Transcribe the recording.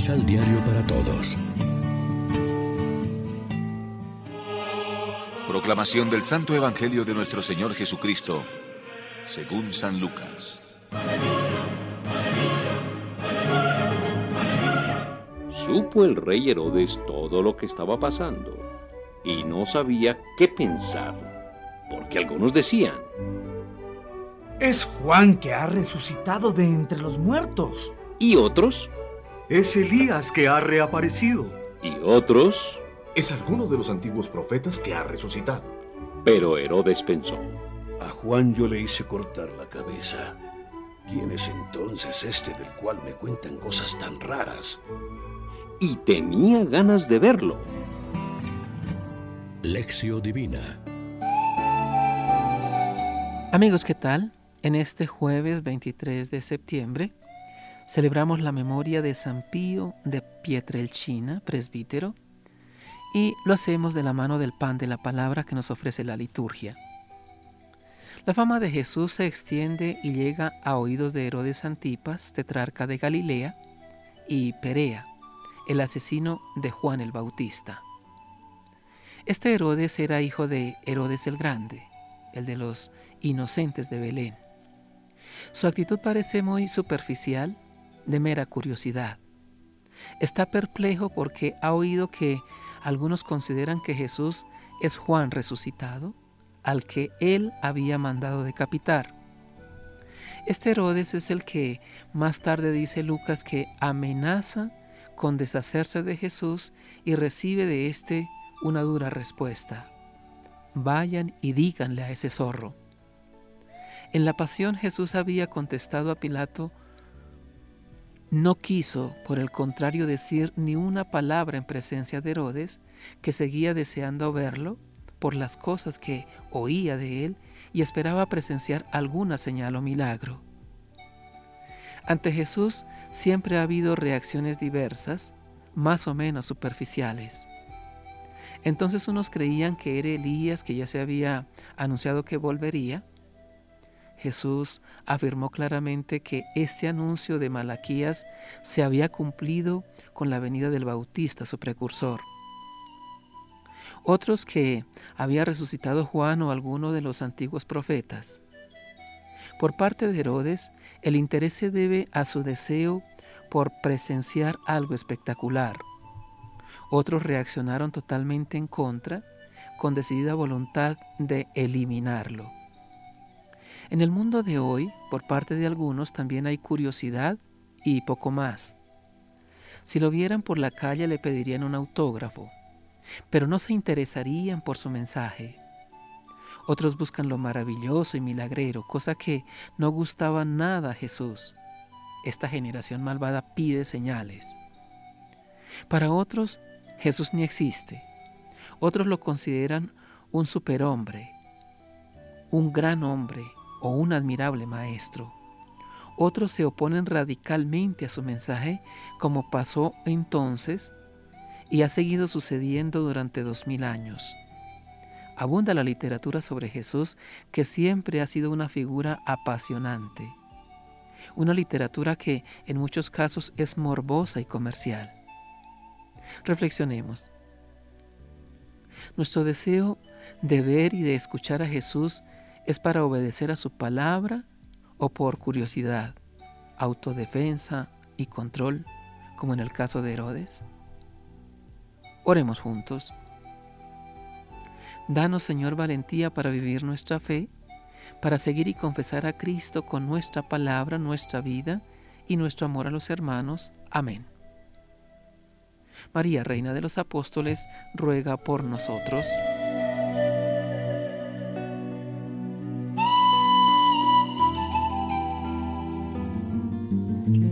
Misal Diario para Todos. Proclamación del Santo Evangelio de nuestro Señor Jesucristo, según San Lucas. Supo el rey Herodes todo lo que estaba pasando y no sabía qué pensar, porque algunos decían, es Juan que ha resucitado de entre los muertos. Y otros, es Elías que ha reaparecido. Y otros, es alguno de los antiguos profetas que ha resucitado. Pero Herodes pensó, a Juan yo le hice cortar la cabeza. ¿Quién es entonces este del cual me cuentan cosas tan raras? Y tenía ganas de verlo. Lección Divina Amigos, ¿qué tal? En este jueves 23 de septiembre celebramos la memoria de San Pío de Pietrelcina, presbítero, y lo hacemos de la mano del pan de la palabra que nos ofrece la liturgia. La fama de Jesús se extiende y llega a oídos de Herodes Antipas, tetrarca de Galilea, y Perea, el asesino de Juan el Bautista. Este Herodes era hijo de Herodes el Grande, el de los inocentes de Belén. Su actitud parece muy superficial, de mera curiosidad. Está perplejo porque ha oído que algunos consideran que Jesús es Juan resucitado, al que él había mandado decapitar. Este Herodes es el que más tarde dice Lucas que amenaza con deshacerse de Jesús y recibe de éste una dura respuesta. Vayan y díganle a ese zorro. En la pasión Jesús había contestado a Pilato, no quiso, por el contrario, decir ni una palabra en presencia de Herodes, que seguía deseando verlo por las cosas que oía de él y esperaba presenciar alguna señal o milagro. Ante Jesús siempre ha habido reacciones diversas, más o menos superficiales. Entonces unos creían que era Elías que ya se había anunciado que volvería, Jesús afirmó claramente que este anuncio de Malaquías se había cumplido con la venida del Bautista, su precursor. Otros que había resucitado Juan o alguno de los antiguos profetas. Por parte de Herodes, el interés se debe a su deseo por presenciar algo espectacular. Otros reaccionaron totalmente en contra, con decidida voluntad de eliminarlo. En el mundo de hoy, por parte de algunos, también hay curiosidad y poco más. Si lo vieran por la calle le pedirían un autógrafo, pero no se interesarían por su mensaje. Otros buscan lo maravilloso y milagrero, cosa que no gustaba nada a Jesús. Esta generación malvada pide señales. Para otros, Jesús ni existe. Otros lo consideran un superhombre, un gran hombre, o un admirable maestro. Otros se oponen radicalmente a su mensaje, como pasó entonces y ha seguido sucediendo durante dos mil años. Abunda la literatura sobre Jesús, que siempre ha sido una figura apasionante. Una literatura que en muchos casos es morbosa y comercial. Reflexionemos. Nuestro deseo de ver y de escuchar a Jesús ¿Es para obedecer a su palabra o por curiosidad, autodefensa y control, como en el caso de Herodes? Oremos juntos. Danos, Señor, valentía para vivir nuestra fe, para seguir y confesar a Cristo con nuestra palabra, nuestra vida y nuestro amor a los hermanos. Amén. María, Reina de los Apóstoles, ruega por nosotros.